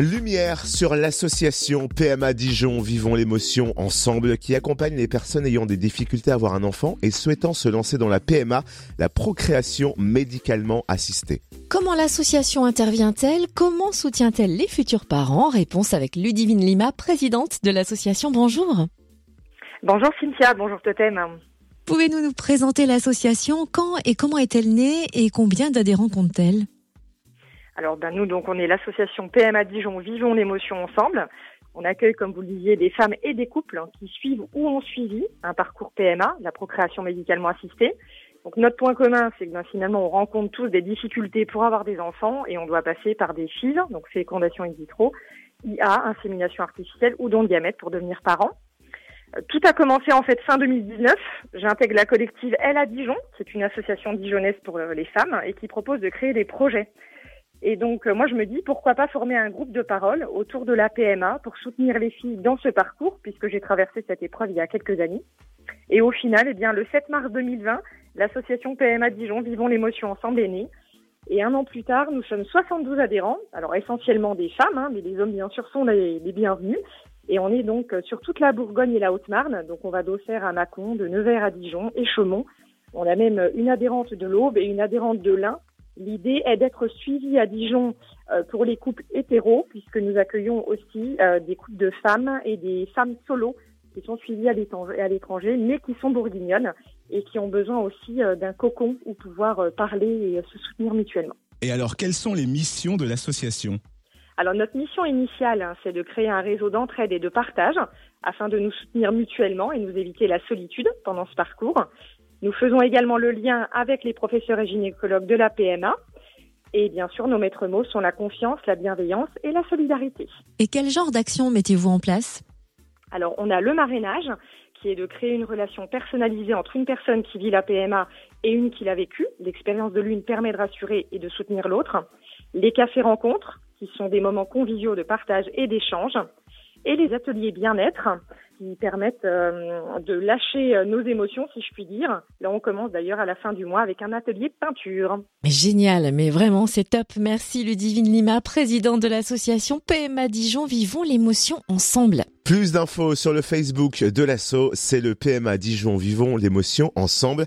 Lumière sur l'association PMA Dijon Vivons l'émotion ensemble qui accompagne les personnes ayant des difficultés à avoir un enfant et souhaitant se lancer dans la PMA, la procréation médicalement assistée. Comment l'association intervient-elle? Comment soutient-elle les futurs parents? Réponse avec Ludivine Lima, présidente de l'association. Bonjour. Bonjour Cynthia, bonjour Totem. Pouvez-nous nous présenter l'association? Quand et comment est-elle née et combien d'adhérents compte-t-elle? Alors ben, nous, donc, on est l'association PMA Dijon Vivons l'émotion ensemble. On accueille, comme vous le disiez, des femmes et des couples qui suivent ou ont suivi un parcours PMA, la procréation médicalement assistée. Donc notre point commun, c'est que ben, finalement, on rencontre tous des difficultés pour avoir des enfants et on doit passer par des fils, donc fécondation in vitro, IA, insémination artificielle ou don diamètre pour devenir parent. Euh, tout a commencé en fait fin 2019. J'intègre la collective Elle à Dijon, c'est une association dijonnaise pour euh, les femmes et qui propose de créer des projets et donc, euh, moi, je me dis, pourquoi pas former un groupe de parole autour de la PMA pour soutenir les filles dans ce parcours, puisque j'ai traversé cette épreuve il y a quelques années. Et au final, eh bien, le 7 mars 2020, l'association PMA Dijon Vivons l'émotion ensemble est née. Et un an plus tard, nous sommes 72 adhérents, alors essentiellement des femmes, hein, mais les hommes, bien sûr, sont les, bienvenus. Et on est donc euh, sur toute la Bourgogne et la Haute-Marne, donc on va d'Auxerre à Mâcon, de Nevers à Dijon et Chaumont. On a même une adhérente de l'Aube et une adhérente de l'Ain, L'idée est d'être suivi à Dijon euh, pour les couples hétéros, puisque nous accueillons aussi euh, des couples de femmes et des femmes solo qui sont suivies à l'étranger, mais qui sont bourguignonnes et qui ont besoin aussi euh, d'un cocon où pouvoir parler et se soutenir mutuellement. Et alors, quelles sont les missions de l'association? Alors notre mission initiale, hein, c'est de créer un réseau d'entraide et de partage afin de nous soutenir mutuellement et nous éviter la solitude pendant ce parcours. Nous faisons également le lien avec les professeurs et gynécologues de la PMA. Et bien sûr, nos maîtres mots sont la confiance, la bienveillance et la solidarité. Et quel genre d'action mettez-vous en place? Alors, on a le marrainage, qui est de créer une relation personnalisée entre une personne qui vit la PMA et une qui l'a vécue. L'expérience de l'une permet de rassurer et de soutenir l'autre. Les cafés rencontres, qui sont des moments conviviaux de partage et d'échange. Et les ateliers bien-être, qui permettent euh, de lâcher euh, nos émotions, si je puis dire. Là, on commence d'ailleurs à la fin du mois avec un atelier peinture. Génial, mais vraiment, c'est top. Merci Ludivine Lima, présidente de l'association PMA Dijon. Vivons l'émotion ensemble. Plus d'infos sur le Facebook de l'asso, c'est le PMA Dijon Vivons l'émotion ensemble.